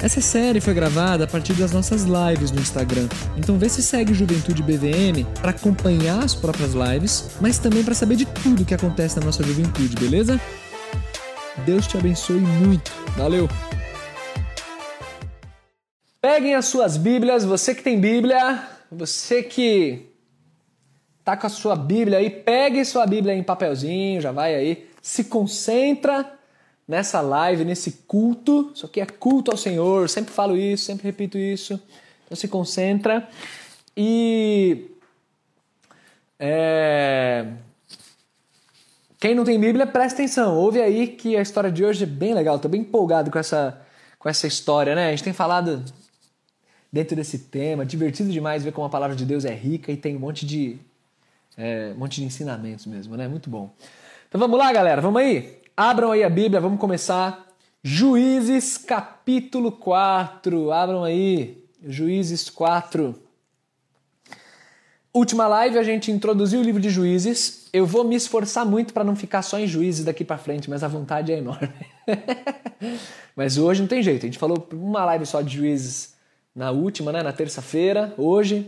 Essa série foi gravada a partir das nossas lives no Instagram, então vê se segue Juventude BVM para acompanhar as próprias lives, mas também para saber de tudo que acontece na nossa juventude, beleza? Deus te abençoe muito. Valeu! Peguem as suas Bíblias, você que tem Bíblia, você que tá com a sua Bíblia aí, pegue sua Bíblia em papelzinho, já vai aí, se concentra nessa live, nesse culto. Isso aqui é culto ao Senhor, sempre falo isso, sempre repito isso. Então se concentra e. É, quem não tem Bíblia, presta atenção. Ouve aí que a história de hoje é bem legal. Estou bem empolgado com essa, com essa história, né? A gente tem falado dentro desse tema. Divertido demais ver como a palavra de Deus é rica e tem um monte de, é, um monte de ensinamentos mesmo, né? Muito bom. Então vamos lá, galera. Vamos aí. Abram aí a Bíblia, vamos começar. Juízes capítulo 4. Abram aí. Juízes 4. Última live a gente introduziu o livro de Juízes. Eu vou me esforçar muito para não ficar só em Juízes daqui para frente, mas a vontade é enorme. mas hoje não tem jeito. A gente falou uma live só de Juízes na última, né, na terça-feira. Hoje,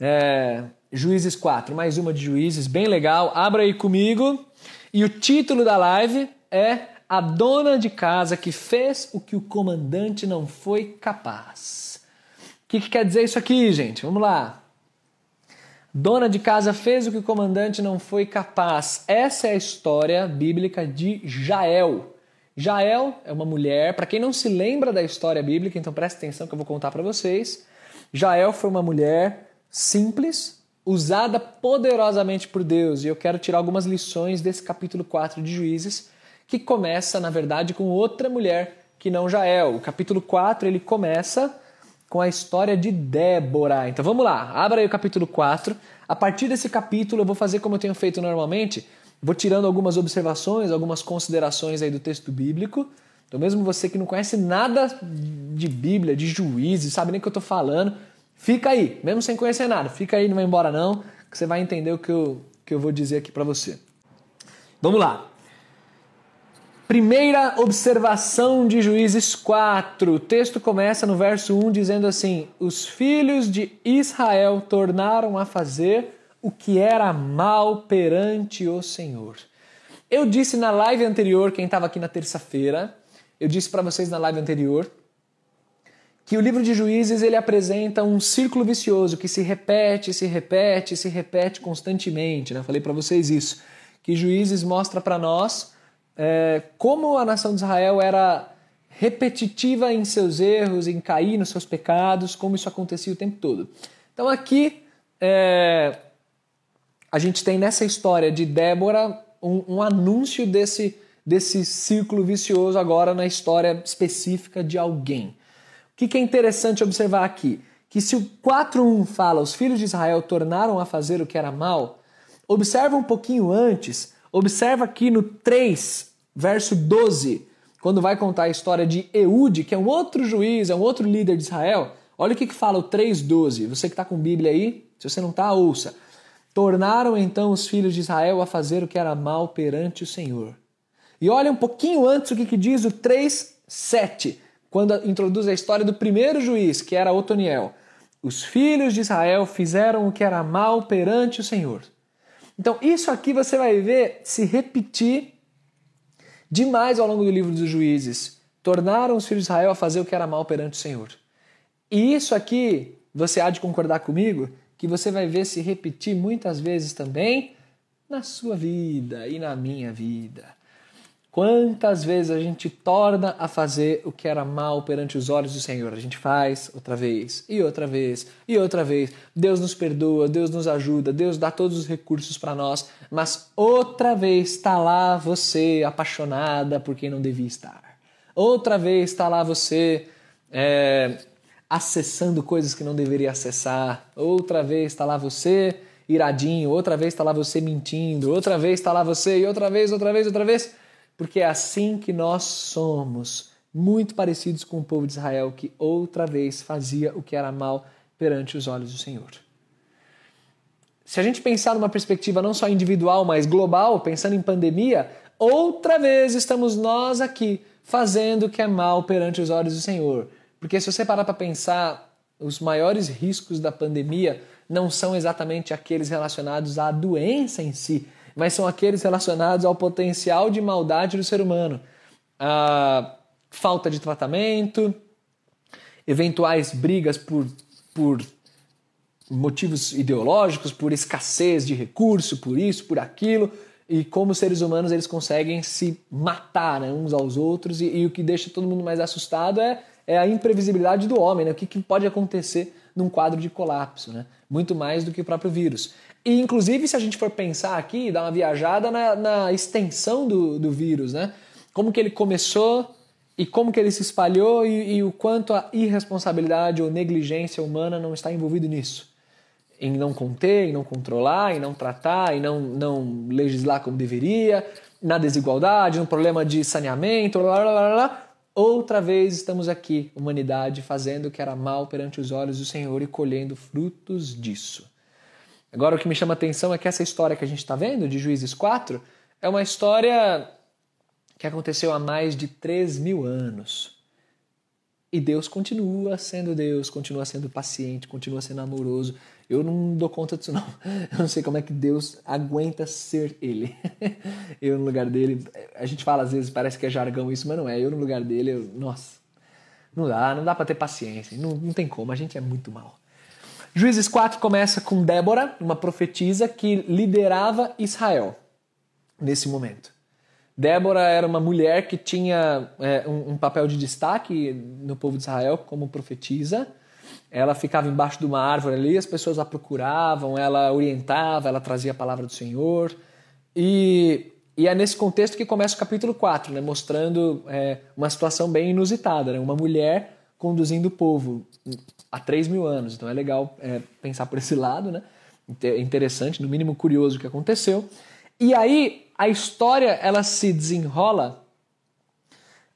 é, Juízes 4, mais uma de Juízes, bem legal. Abra aí comigo. E o título da live é A Dona de Casa que fez o que o comandante não foi capaz. O que, que quer dizer isso aqui, gente? Vamos lá. Dona de casa fez o que o comandante não foi capaz. Essa é a história bíblica de Jael. Jael é uma mulher, para quem não se lembra da história bíblica, então presta atenção que eu vou contar para vocês. Jael foi uma mulher simples, usada poderosamente por Deus. E eu quero tirar algumas lições desse capítulo 4 de Juízes, que começa, na verdade, com outra mulher que não Jael. O capítulo 4 ele começa com a história de Débora. Então vamos lá, abra aí o capítulo 4. A partir desse capítulo eu vou fazer como eu tenho feito normalmente, vou tirando algumas observações, algumas considerações aí do texto bíblico. Então mesmo você que não conhece nada de Bíblia, de juízes, sabe nem o que eu estou falando, Fica aí, mesmo sem conhecer nada, fica aí, não vai embora não, que você vai entender o que eu, que eu vou dizer aqui para você. Vamos lá. Primeira observação de Juízes 4. O texto começa no verso 1 dizendo assim: Os filhos de Israel tornaram a fazer o que era mal perante o Senhor. Eu disse na live anterior, quem estava aqui na terça-feira, eu disse para vocês na live anterior que o livro de Juízes ele apresenta um círculo vicioso que se repete, se repete, se repete constantemente. Né? Falei para vocês isso. Que Juízes mostra para nós é, como a nação de Israel era repetitiva em seus erros, em cair nos seus pecados, como isso acontecia o tempo todo. Então aqui é, a gente tem nessa história de Débora um, um anúncio desse, desse círculo vicioso agora na história específica de alguém. Que, que é interessante observar aqui? Que se o 4.1 fala os filhos de Israel tornaram a fazer o que era mal, observa um pouquinho antes, observa aqui no 3, verso 12, quando vai contar a história de Eude, que é um outro juiz, é um outro líder de Israel. Olha o que, que fala o 3,12. Você que está com Bíblia aí, se você não está, ouça. Tornaram então os filhos de Israel a fazer o que era mal perante o Senhor. E olha um pouquinho antes o que, que diz o 3,7 quando introduz a história do primeiro juiz, que era Otoniel. Os filhos de Israel fizeram o que era mal perante o Senhor. Então, isso aqui você vai ver se repetir demais ao longo do livro dos juízes. Tornaram os filhos de Israel a fazer o que era mal perante o Senhor. E isso aqui, você há de concordar comigo, que você vai ver se repetir muitas vezes também na sua vida e na minha vida. Quantas vezes a gente torna a fazer o que era mal perante os olhos do Senhor? A gente faz outra vez, e outra vez, e outra vez. Deus nos perdoa, Deus nos ajuda, Deus dá todos os recursos para nós, mas outra vez está lá você apaixonada por quem não devia estar. Outra vez está lá você é, acessando coisas que não deveria acessar. Outra vez está lá você iradinho, outra vez está lá você mentindo, outra vez está lá você e outra vez, outra vez, outra vez. Porque é assim que nós somos, muito parecidos com o povo de Israel que outra vez fazia o que era mal perante os olhos do Senhor. Se a gente pensar numa perspectiva não só individual, mas global, pensando em pandemia, outra vez estamos nós aqui fazendo o que é mal perante os olhos do Senhor. Porque se você parar para pensar, os maiores riscos da pandemia não são exatamente aqueles relacionados à doença em si, mas são aqueles relacionados ao potencial de maldade do ser humano. A falta de tratamento, eventuais brigas por, por motivos ideológicos, por escassez de recurso, por isso, por aquilo, e como seres humanos eles conseguem se matar né, uns aos outros, e, e, o que deixa todo mundo mais assustado é, é a imprevisibilidade do homem, né, o que, que, pode acontecer num quadro de colapso, né, muito mais do que o próprio vírus. E, inclusive, se a gente for pensar aqui, dar uma viajada na, na extensão do, do vírus, né, como que ele começou e como que ele se espalhou e, e o quanto a irresponsabilidade ou negligência humana não está envolvido nisso em não conter, em não controlar, em não tratar, em não, não legislar como deveria, na desigualdade, no problema de saneamento, blá, blá, blá, blá. Outra vez estamos aqui, humanidade, fazendo o que era mal perante os olhos do Senhor e colhendo frutos disso. Agora, o que me chama a atenção é que essa história que a gente está vendo, de Juízes 4, é uma história que aconteceu há mais de 3 mil anos. E Deus continua sendo Deus, continua sendo paciente, continua sendo amoroso. Eu não dou conta disso, não. Eu não sei como é que Deus aguenta ser Ele. Eu, no lugar dele, a gente fala às vezes, parece que é jargão isso, mas não é. Eu, no lugar dele, eu, nossa, não dá, não dá para ter paciência. Não, não tem como, a gente é muito mal. Juízes 4 começa com Débora, uma profetisa que liderava Israel nesse momento. Débora era uma mulher que tinha é, um, um, papel de destaque no povo de Israel como profetisa. Ela ficava embaixo de uma árvore ali, as pessoas a procuravam, ela orientava, ela trazia a palavra do Senhor. E, e é nesse contexto que começa o capítulo 4, né, mostrando é, uma situação bem inusitada. Né, uma mulher conduzindo o povo há 3 mil anos. Então é legal é, pensar por esse lado, né? interessante, no mínimo curioso o que aconteceu. E aí a história ela se desenrola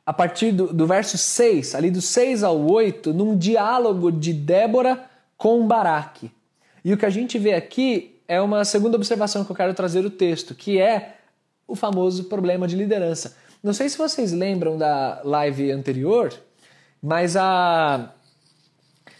a partir do, do verso 6, ali do 6 ao 8, num diálogo de Débora com Baraque. E o que a gente vê aqui é uma segunda observação que eu quero trazer o texto, que é o famoso problema de liderança. Não sei se vocês lembram da live anterior, mas a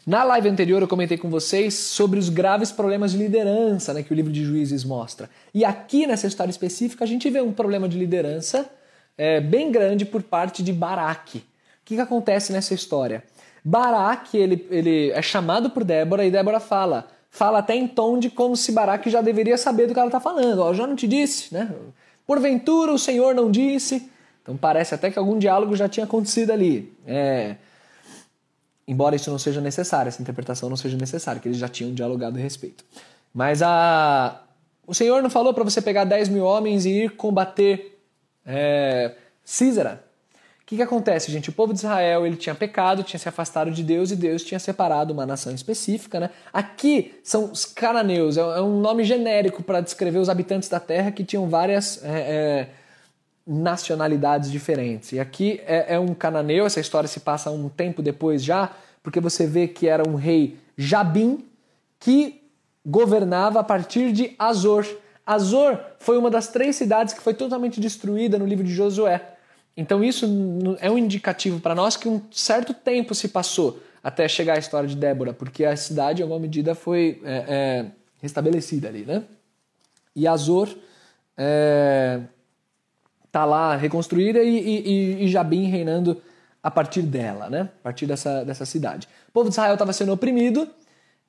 na live anterior eu comentei com vocês sobre os graves problemas de liderança né, que o livro de Juízes mostra. E aqui nessa história específica a gente vê um problema de liderança é, bem grande por parte de Baraque. O que, que acontece nessa história? Baraque ele, ele é chamado por Débora e Débora fala, fala até em tom de como se Baraque já deveria saber do que ela está falando. Ó, já não te disse, né? Porventura o Senhor não disse. Então parece até que algum diálogo já tinha acontecido ali. É, Embora isso não seja necessário, essa interpretação não seja necessária, que eles já tinham dialogado a respeito. Mas a... o Senhor não falou para você pegar 10 mil homens e ir combater é, Císara? O que, que acontece, gente? O povo de Israel ele tinha pecado, tinha se afastado de Deus e Deus tinha separado uma nação específica. Né? Aqui são os cananeus, é, é um nome genérico para descrever os habitantes da terra que tinham várias. É, é, nacionalidades diferentes. E aqui é, é, um cananeu, essa história se passa um tempo depois já, porque você vê que era um rei Jabim que governava a partir de Azor. Azor foi uma das três cidades que foi totalmente destruída no livro de Josué. Então isso é um indicativo para nós que um certo tempo se passou até chegar a história de Débora, porque a cidade, em alguma medida, foi é, é, restabelecida ali, né? E Azor é, tá lá reconstruída e, e, e Jabim reinando a partir dela, né? A partir dessa, dessa cidade. O povo de Israel estava sendo oprimido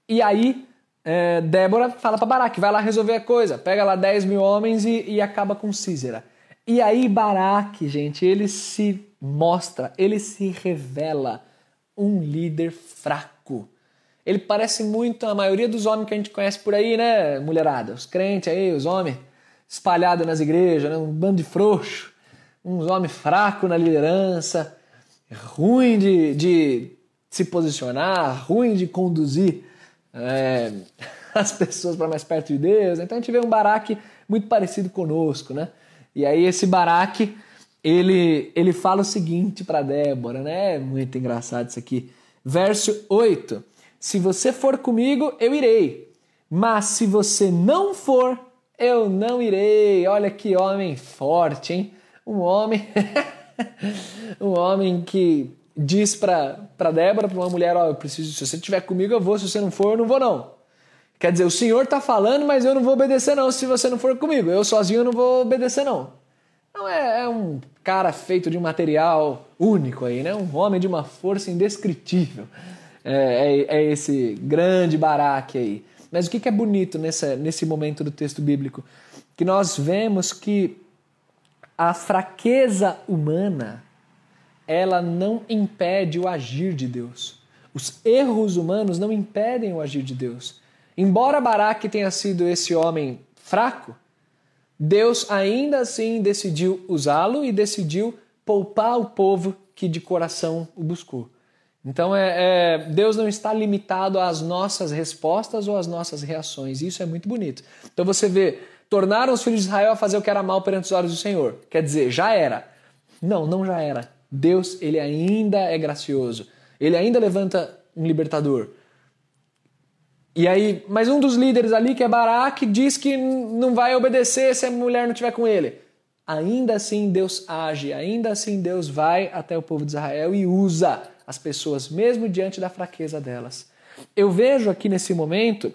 e aí é, Débora fala para Baraque, vai lá resolver a coisa, pega lá 10 mil homens e, e acaba com Císera. E aí Baraque, gente, ele se mostra, ele se revela um líder fraco. Ele parece muito a maioria dos homens que a gente conhece por aí, né, mulherada? Os crentes aí, os homens espalhado nas igrejas, né? um bando de frouxo, uns homens fracos na liderança, ruim de, de se posicionar, ruim de conduzir é, as pessoas para mais perto de Deus. Então a gente vê um Baraque muito parecido conosco, né? E aí esse Baraque, ele, ele fala o seguinte para Débora, né? É muito engraçado isso aqui. Verso 8: Se você for comigo, eu irei. Mas se você não for, eu não irei. Olha que homem forte, hein? Um homem um homem que diz para Débora, para uma mulher, ó, oh, eu preciso, se você estiver comigo eu vou, se você não for, eu não vou não. Quer dizer, o Senhor está falando, mas eu não vou obedecer não se você não for comigo. Eu sozinho não vou obedecer não. Não é, é um cara feito de um material único aí, né? Um homem de uma força indescritível. É, é, é esse grande baraque aí. Mas o que, é bonito nessa, nesse momento do texto bíblico? Que nós vemos que a fraqueza humana ela não impede o agir de Deus. Os erros humanos não impedem o agir de Deus. Embora Baraque tenha sido esse homem fraco, Deus ainda assim decidiu usá-lo e decidiu poupar o povo que de coração o buscou. Então é, é, Deus não está limitado às nossas respostas ou às nossas reações. Isso é muito bonito. Então você vê, tornaram os filhos de Israel a fazer o que era mal perante os olhos do Senhor. Quer dizer, já era. Não, não já era. Deus, ele ainda é gracioso. Ele ainda levanta um libertador. E aí, mas um dos líderes ali, que é Baraque, diz que não vai obedecer se a mulher não estiver com ele. Ainda assim Deus age, ainda assim Deus vai até o povo de Israel e usa as pessoas, mesmo diante da fraqueza delas. Eu vejo aqui nesse momento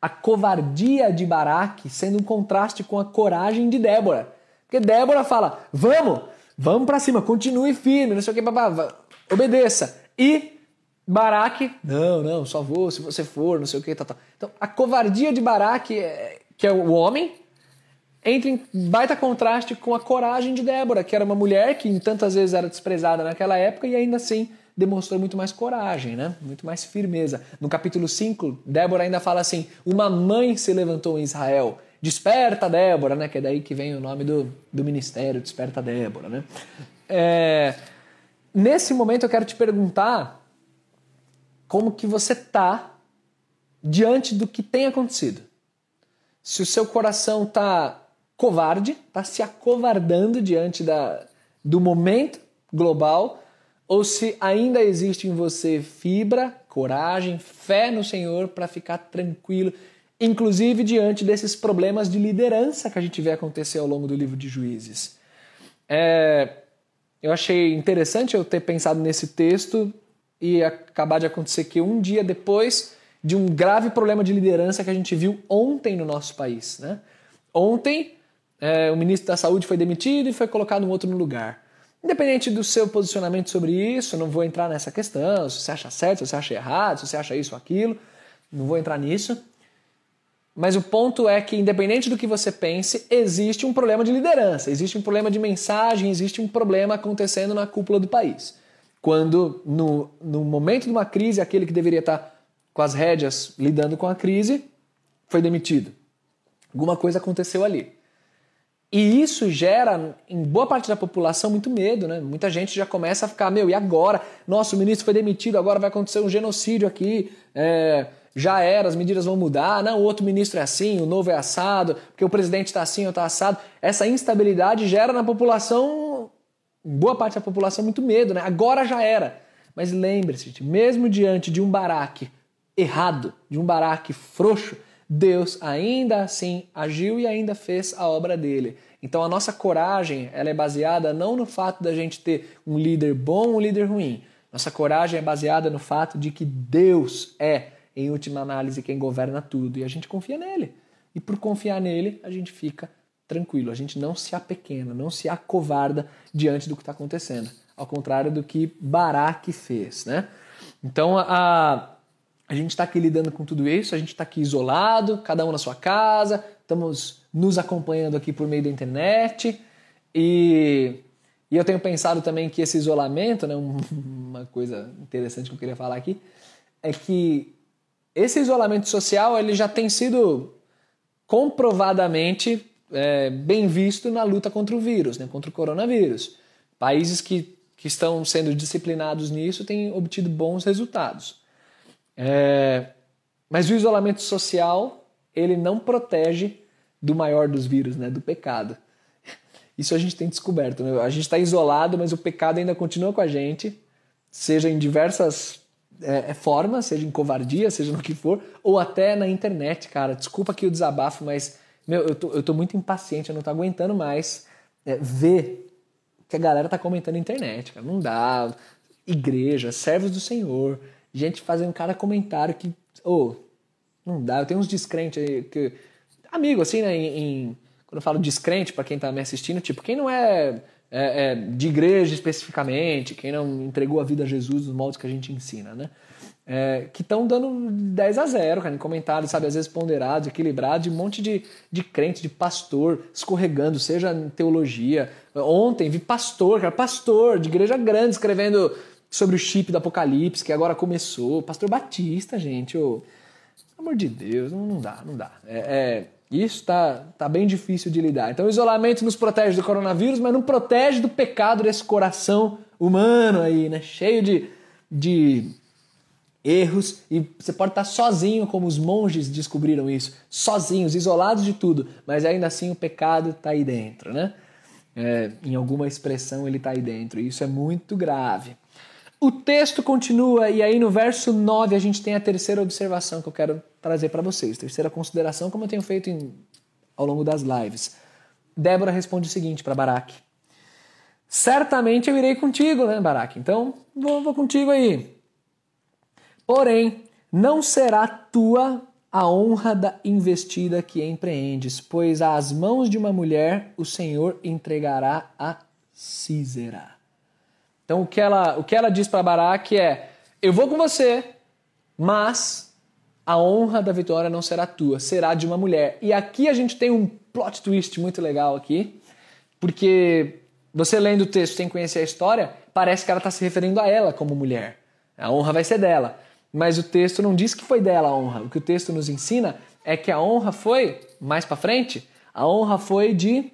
a covardia de Baraque sendo um contraste com a coragem de Débora. Porque Débora fala: vamos, vamos para cima, continue firme, não sei o que, babá, obedeça. E Baraque, não, não, só vou se você for, não sei o que, tal, tal. Então, a covardia de Baraque, é, que é o homem, entra em baita contraste com a coragem de Débora, que era uma mulher que tantas vezes era desprezada naquela época e ainda assim demonstrou muito mais coragem, né? muito mais firmeza. No capítulo 5, Débora ainda fala assim: Uma mãe se levantou em Israel. Desperta Débora, né? Que é daí que vem o nome do, do ministério, Desperta Débora. Né? É, nesse momento eu quero te perguntar como que você está diante do que tem acontecido. Se o seu coração está covarde, está se acovardando diante da, do momento global, ou se ainda existe em você fibra, coragem, fé no Senhor para ficar tranquilo, inclusive diante desses problemas de liderança que a gente vê acontecer ao longo do livro de Juízes. É, eu achei interessante eu ter pensado nesse texto e acabar de acontecer que um dia depois de um grave problema de liderança que a gente viu ontem no nosso país. Né? Ontem, é, o ministro da Saúde foi demitido e foi colocado um outro no lugar. Independente do seu posicionamento sobre isso, não vou entrar nessa questão, se você acha certo, se você acha errado, se você acha isso ou aquilo, não vou entrar nisso. Mas o ponto é que, independente do que você pense, existe um problema de liderança, existe um problema de mensagem, existe um problema acontecendo na cúpula do país quando no, no momento de uma crise, aquele que deveria estar com as rédeas lidando com a crise foi demitido. Alguma coisa aconteceu ali. E isso gera, em boa parte da população, muito medo, né? Muita gente já começa a ficar, meu, e agora? Nossa, o ministro foi demitido, agora vai acontecer um genocídio aqui, é, já era, as medidas vão mudar, não, o outro ministro é assim, o novo é assado, porque o presidente está assim ou está assado. Essa instabilidade gera na população boa parte da população muito medo, né? Agora já era. Mas lembre-se, mesmo diante de um baraque errado, de um baraque frouxo, Deus ainda assim agiu e ainda fez a obra dele. Então a nossa coragem ela é baseada não no fato da gente ter um líder bom ou um líder ruim. Nossa coragem é baseada no fato de que Deus é, em última análise, quem governa tudo e a gente confia nele. E por confiar nele, a gente fica tranquilo, a gente não se apequena, não se acovarda diante do que está acontecendo, ao contrário do que Baraque fez, né? Então a, a gente está aqui lidando com tudo isso, a gente está aqui isolado, cada um na sua casa, estamos nos acompanhando aqui por meio da internet e, e eu tenho pensado também que esse isolamento, né, uma coisa interessante que eu queria falar aqui, é que esse isolamento social ele já tem sido comprovadamente é, bem visto na luta contra o vírus, né, contra o coronavírus. Países que, que estão sendo disciplinados nisso têm obtido bons resultados. É, Mas o isolamento social, ele não protege do maior dos vírus, né, do pecado. Isso a gente tem descoberto. Né? A gente está isolado, mas o pecado ainda continua com a gente, seja em diversas é, é, formas, seja em covardia, seja no que for, ou até na internet, cara. Desculpa aqui o desabafo, mas meu, eu tô, eu tô muito impaciente, eu não tô aguentando mais é, ver que a galera tá comentando na internet, cara. Não dá. Igreja, servos do Senhor, gente fazendo cada comentário que. Oh, não dá. Eu tenho uns descrentes aí que. Amigo, assim, né? Em, em, quando eu falo descrente, para quem tá me assistindo, tipo, quem não é, é, é, de igreja especificamente, quem não entregou a vida a Jesus nos moldes que a gente ensina, né? É, que estão dando 10 a 0, cara, em comentários, sabe, às vezes ponderados, equilibrados, de um monte de, de crente, de pastor escorregando, seja em teologia. Ontem vi pastor, cara, pastor de igreja grande escrevendo sobre o chip do Apocalipse, que agora começou. Pastor Batista, gente, oh, pelo amor de Deus, não, dá, não dá. É, é, isso tá, tá bem difícil de lidar. Então, o isolamento nos protege do coronavírus, mas não protege do pecado desse coração humano aí, né? Cheio de, de erros. E você pode estar sozinho, como os monges descobriram isso, sozinhos, isolados de tudo, mas ainda assim o pecado está aí dentro, né? É, em alguma expressão ele está aí dentro. E isso é muito grave. O texto continua, e aí no verso 9 a gente tem a terceira observação que eu quero trazer para vocês, terceira consideração, como eu tenho feito em, ao longo das lives. Débora responde o seguinte para Baraque: Certamente eu irei contigo, né, Baraque? Então vou, vou contigo aí. Porém, não será tua a honra da investida que empreendes, pois às mãos de uma mulher o Senhor entregará a Císera. Então o que ela, o que ela diz para Baraque é: Eu vou com você, mas a honra da vitória não será tua, será de uma mulher. E aqui a gente tem um plot twist muito legal aqui, porque você lendo o texto sem conhecer a história, parece que ela está se referindo a ela como mulher. A honra vai ser dela. Mas o texto não diz que foi dela a honra. O que o texto nos ensina é que a honra foi, mais para frente, a honra foi de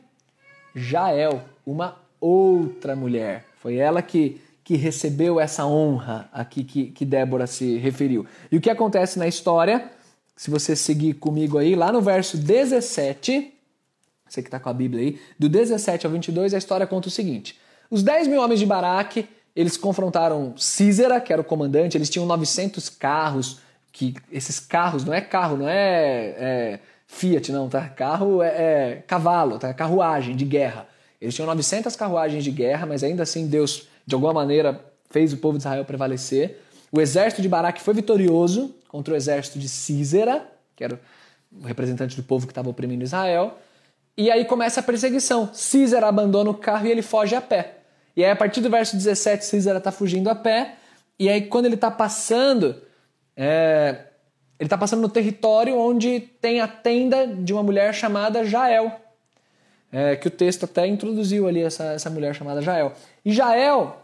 Jael, uma outra mulher. Foi ela que, que recebeu essa honra aqui que, que Débora se referiu. E o que acontece na história, se você seguir comigo aí, lá no verso 17, você que está com a Bíblia aí, do 17 ao 22, a história conta o seguinte: Os 10 mil homens de Baraque, eles confrontaram Císera, que era o comandante, eles tinham 900 carros, que esses carros não é carro, não é, é Fiat, não, tá? Carro é, é cavalo, tá? Carruagem de guerra. Eles tinham 900 carruagens de guerra, mas ainda assim Deus, de alguma maneira, fez o povo de Israel prevalecer. O exército de Baraque foi vitorioso contra o exército de Císera, que era o representante do povo que estava oprimindo Israel. E aí começa a perseguição. Císera abandona o carro e ele foge a pé. E aí, a partir do verso 17, Císera está fugindo a pé. E aí, quando ele está passando, é... ele está passando no território onde tem a tenda de uma mulher chamada Jael é, que o texto até introduziu ali essa, essa mulher chamada Jael. E Jael,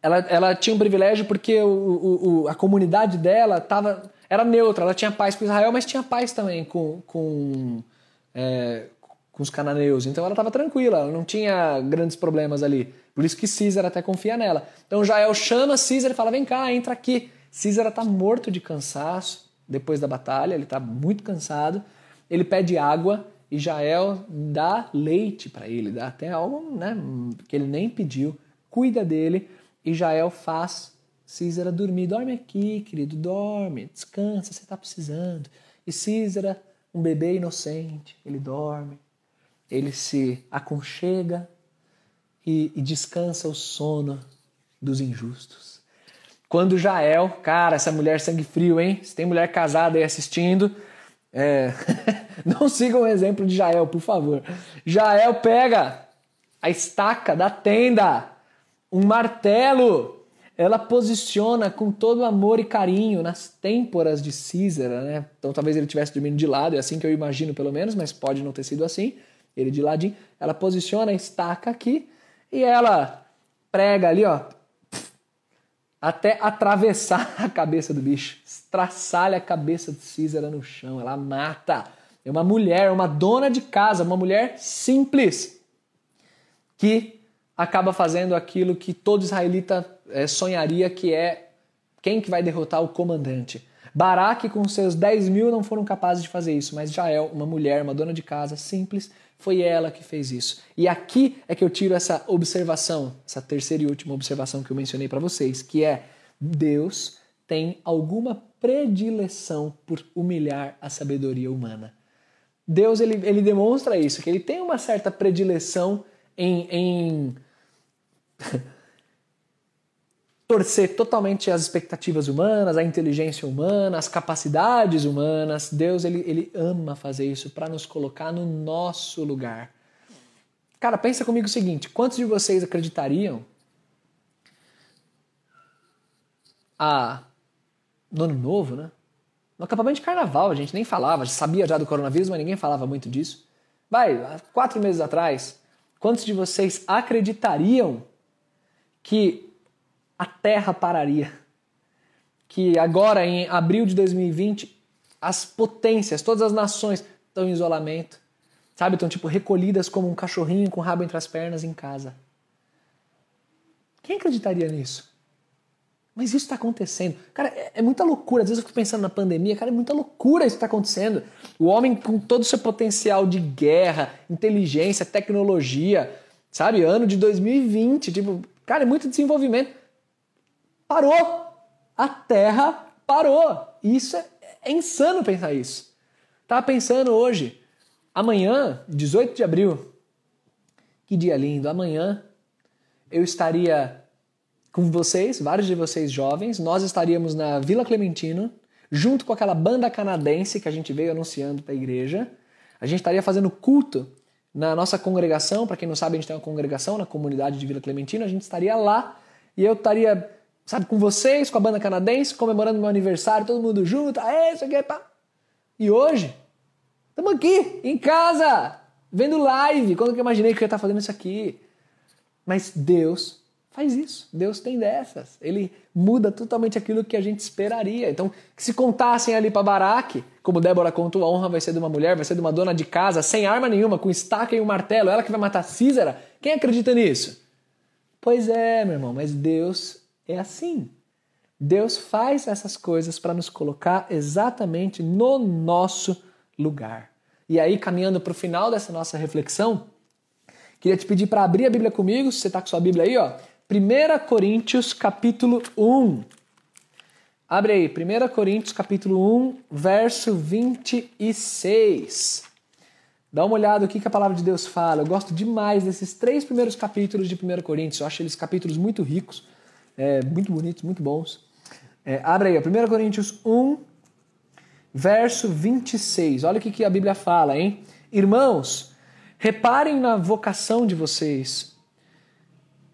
ela, ela tinha um privilégio porque o, o, o, a comunidade dela tava, era neutra, ela tinha paz com Israel, mas tinha paz também com, com, é, com os cananeus. Então ela estava tranquila, ela não tinha grandes problemas ali. Por isso que Císara até confia nela. Então Jael chama Císara e fala: vem cá, entra aqui. Císara está morto de cansaço depois da batalha, ele está muito cansado. Ele pede água e Jael dá leite para ele, dá até algo né, que ele nem pediu, cuida dele e Jael faz Císera dormir. Dorme aqui, querido, dorme, descansa, você está precisando. E Císera, um bebê inocente, ele dorme, ele se aconchega e, e descansa o sono dos injustos. Quando Jael, cara, essa mulher sangue frio, hein? Se tem mulher casada aí assistindo, é... Não sigam o exemplo de Jael, por favor. Jael pega a estaca da tenda, um martelo. Ela posiciona com todo amor e carinho nas têmporas de Císara, né? Então talvez ele estivesse dormindo de lado, é assim que eu imagino pelo menos, mas pode não ter sido assim. Ele de ladinho. Ela posiciona a estaca aqui e ela prega ali, ó, até atravessar a cabeça do bicho, estraçalha a cabeça de Císara no chão, ela mata. É uma mulher, uma dona de casa, uma mulher simples, que acaba fazendo aquilo que todo israelita é, sonharia que é quem que vai derrotar o comandante. Baraque, com seus 10 mil, não foram capazes de fazer isso, mas Jael, uma mulher, uma dona de casa simples, foi ela que fez isso. E aqui é que eu tiro essa observação, essa terceira e última observação que eu mencionei para vocês, que é Deus tem alguma predileção por humilhar a sabedoria humana. Deus ele, ele demonstra isso, que ele tem uma certa predileção em, em torcer totalmente as expectativas humanas, a inteligência humana, as capacidades humanas. Deus ele, ele ama fazer isso para nos colocar no nosso lugar. Cara, pensa comigo o seguinte: quantos de vocês acreditariam a no ano novo, né? No acampamento de carnaval, a gente nem falava, sabia já do coronavírus, mas ninguém falava muito disso. Vai, quatro meses atrás, quantos de vocês acreditariam que a Terra pararia? Que agora, em abril de 2020, as potências, todas as nações estão em isolamento, sabe? Estão tipo recolhidas como um cachorrinho com o rabo entre as pernas em casa. Quem acreditaria nisso? Mas isso está acontecendo. Cara, é, é, muita loucura. Às vezes eu fico pensando na pandemia, cara, é muita loucura isso que está acontecendo. O homem com todo o seu potencial de guerra, inteligência, tecnologia, sabe? Ano de 2020, tipo, cara, é muito desenvolvimento. Parou! A Terra parou. Isso é, é insano pensar isso. Tava pensando hoje, amanhã, 18 de abril, que dia lindo, amanhã eu estaria com vocês, vários de vocês jovens, nós estaríamos na Vila Clementino, junto com aquela banda canadense que a gente veio anunciando para a igreja. A gente estaria fazendo culto na nossa congregação, para quem não sabe, a gente tem uma congregação na comunidade de Vila Clementino, a gente estaria lá e eu estaria, sabe, com vocês, com a banda canadense, comemorando meu aniversário, todo mundo junto, aê, isso aqui é pá. E hoje, estamos aqui, em casa, vendo live, quando que eu imaginei que eu ia estar fazendo isso aqui? Mas Deus faz isso. Deus tem dessas. Ele muda totalmente aquilo que a gente esperaria. Então, se contassem ali para Baraque, como Débora contou, a honra vai ser de uma mulher, vai ser de uma dona de casa, sem arma nenhuma, com estaca e um martelo, ela que vai matar Císara. Quem acredita nisso? Pois é, meu irmão, mas Deus é assim. Deus faz essas coisas para nos colocar exatamente no nosso lugar. E aí, caminhando para o final dessa nossa reflexão, queria te pedir para abrir a Bíblia comigo, se você está com sua Bíblia aí, ó, 1 Coríntios capítulo 1. Abre aí, 1 Coríntios capítulo 1, verso 26. Dá uma olhada o que, a palavra de Deus fala. Eu gosto demais desses três primeiros capítulos de 1 Coríntios. Eu acho eles capítulos muito ricos, é, muito bonitos, muito bons. É, abre aí, 1 Coríntios 1, verso 26. Olha o que, que a Bíblia fala, hein? Irmãos, reparem na vocação de vocês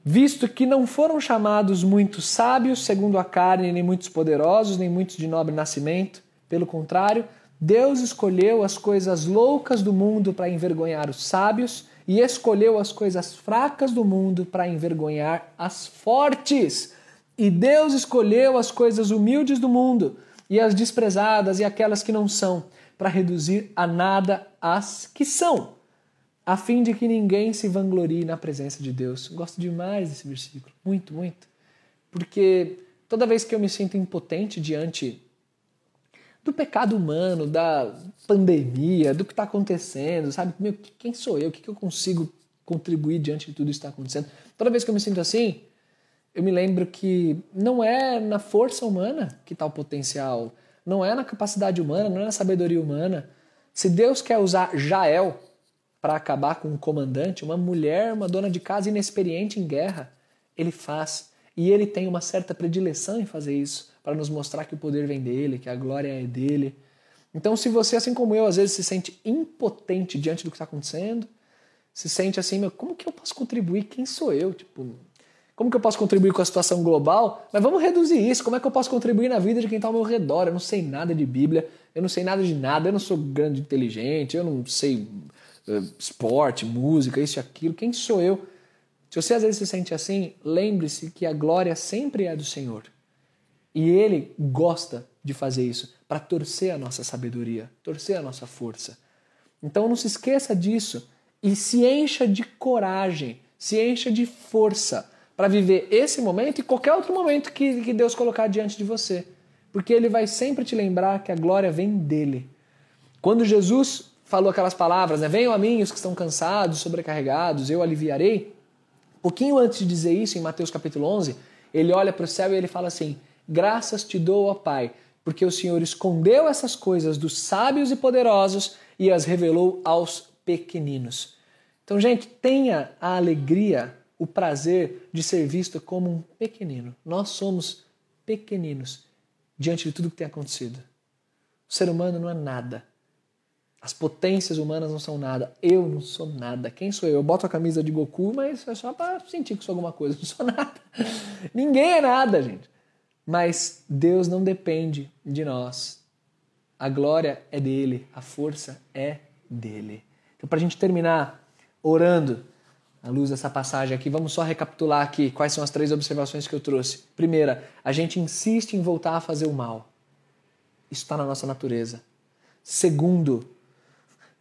visto que não foram chamados muitos sábios segundo a carne, nem muitos poderosos, nem muitos de nobre nascimento. Pelo contrário, Deus escolheu as coisas loucas do mundo para envergonhar os sábios e escolheu as coisas fracas do mundo para envergonhar as fortes. E Deus escolheu as coisas humildes do mundo e as desprezadas e aquelas que não são, para reduzir a nada as que são a fim de que ninguém se vanglorie na presença de Deus. Gosto demais desse versículo, muito, muito. Porque toda vez que eu me sinto impotente diante do pecado humano, da pandemia, do que está acontecendo, sabe? Meu, quem sou eu? O que eu consigo contribuir diante de tudo isso que está acontecendo? Toda vez que eu me sinto assim, eu me lembro que não é na força humana que está o potencial, não é na capacidade humana, não é na sabedoria humana. Se Deus quer usar Jael para acabar com um comandante, uma mulher, uma dona de casa inexperiente em guerra. Ele faz. E ele tem uma certa predileção em fazer isso, para nos mostrar que o poder vem dele, que a glória é dele. Então, se você, assim como eu, às vezes se sente impotente diante do que está acontecendo, se sente assim, meu, como que eu posso contribuir? Quem sou eu? Tipo, como que eu posso contribuir com a situação global? Mas vamos reduzir isso. Como é que eu posso contribuir na vida de quem está ao meu redor? Eu não sei nada de Bíblia, eu não sei nada de nada, eu não sou grande inteligente, eu não sei esporte, música, isso e aquilo. Quem sou eu? Se você às vezes se sente assim, lembre-se que a glória sempre é do Senhor. E Ele gosta de fazer isso para torcer a nossa sabedoria, torcer a nossa força. Então não se esqueça disso e se encha de coragem, se encha de força para viver esse momento e qualquer outro momento que, que Deus colocar diante de você. porque ele vai sempre te lembrar que a glória vem dele. Quando Jesus falou aquelas palavras, né? Venham a mim os que estão cansados, sobrecarregados, eu aliviarei. Pouquinho antes de dizer isso, em Mateus capítulo 11, ele olha para o céu e ele fala assim: Graças te dou, ó Pai, porque o Senhor escondeu essas coisas dos sábios e poderosos e as revelou aos pequeninos. Então, gente, tenha a alegria, o prazer de ser visto como um pequenino. Nós somos pequeninos diante de tudo que tem acontecido. O ser humano não é nada. As potências humanas não são nada. Eu não sou nada. Quem sou eu? Eu boto a camisa de Goku, mas é só para sentir que sou alguma coisa. Não sou nada. Ninguém é nada, gente. Mas Deus não depende de nós. A glória é dele, a força é dele. Então, para a gente terminar orando, à luz dessa passagem aqui, vamos só recapitular aqui quais são as três observações que eu trouxe. Primeira, a gente insiste em voltar a fazer o mal. Isso está na nossa natureza. Segundo,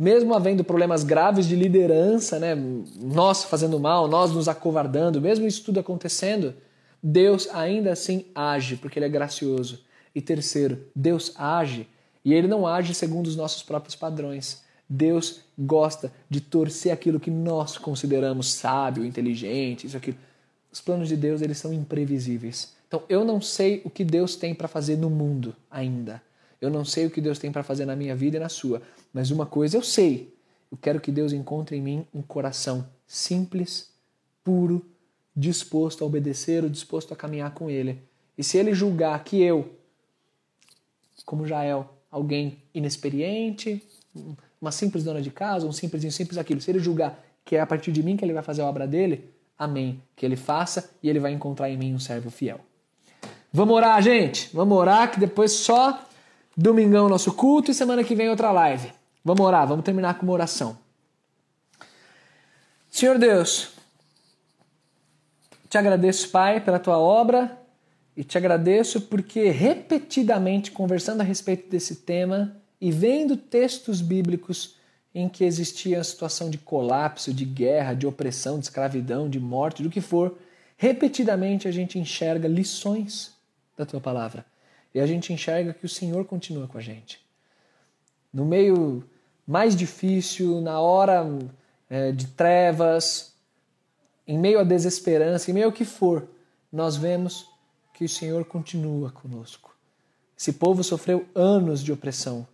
mesmo havendo problemas graves de liderança, né, nós fazendo mal, nós nos acovardando, mesmo isso tudo acontecendo, Deus ainda assim age, porque Ele é gracioso. E terceiro, Deus age e Ele não age segundo os nossos próprios padrões. Deus gosta de torcer aquilo que nós consideramos sábio, inteligente, isso aqui. Os planos de Deus eles são imprevisíveis. Então eu não sei o que Deus tem para fazer no mundo ainda. Eu não sei o que Deus tem para fazer na minha vida e na sua, mas uma coisa eu sei. Eu quero que Deus encontre em mim um coração simples, puro, disposto a obedecer, disposto a caminhar com Ele. E se Ele julgar que eu, como Jael, alguém inexperiente, uma simples dona de casa, um simples um simples aquilo, se Ele julgar que é a partir de mim que Ele vai fazer a obra dele, amém. Que Ele faça e Ele vai encontrar em mim um servo fiel. Vamos orar, gente? Vamos orar que depois só Domingão nosso culto e semana que vem outra live. Vamos orar, vamos terminar com uma oração. Senhor Deus, te agradeço, Pai, pela tua obra e te agradeço porque repetidamente conversando a respeito desse tema e vendo textos bíblicos em que existia a situação de colapso, de guerra, de opressão, de escravidão, de morte, do que for, repetidamente a gente enxerga lições da tua palavra. E a gente enxerga que o Senhor continua com a gente. No meio mais difícil, na hora é, de trevas, em meio à desesperança, em meio ao que for, nós vemos que o Senhor continua conosco. Esse povo sofreu anos de opressão,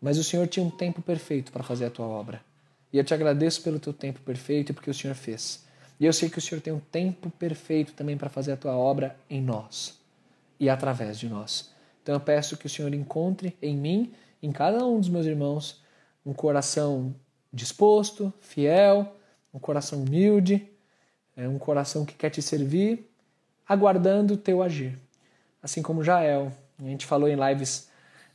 mas o Senhor tinha um tempo perfeito para fazer a tua obra. E eu te agradeço pelo teu tempo perfeito e porque o Senhor fez. E eu sei que o Senhor tem um tempo perfeito também para fazer a tua obra em nós e através de nós. Então eu peço que o Senhor encontre em mim, em cada um dos meus irmãos, um coração disposto, fiel, um coração humilde, é, um coração que quer te servir, aguardando o teu agir. Assim como Jael. A gente falou em lives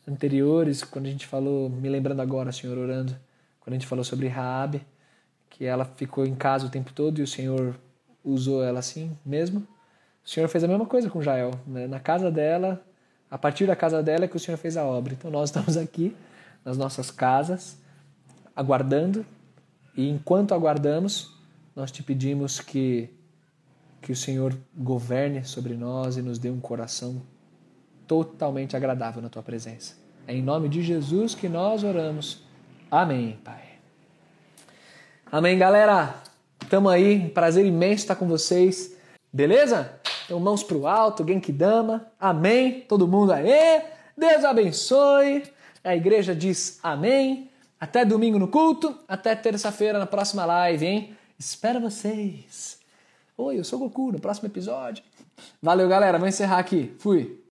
anteriores, quando a gente falou, me lembrando agora, Senhor, orando, quando a gente falou sobre Raabe, que ela ficou em casa o tempo todo e o Senhor usou ela assim mesmo. O Senhor fez a mesma coisa com Jael. Né? Na casa dela, a partir da casa dela é que o Senhor fez a obra. Então nós estamos aqui nas nossas casas, aguardando, e enquanto aguardamos, nós te pedimos que que o Senhor governe sobre nós e nos dê um coração totalmente agradável na tua presença. É em nome de Jesus que nós oramos. Amém, Pai. Amém, galera. Tamo aí, prazer imenso estar com vocês. Beleza? Então, mãos para o alto, que Dama. Amém. Todo mundo aí. Deus abençoe. A igreja diz amém. Até domingo no culto. Até terça-feira na próxima live, hein? Espero vocês. Oi, eu sou o Goku no próximo episódio. Valeu, galera. Vou encerrar aqui. Fui.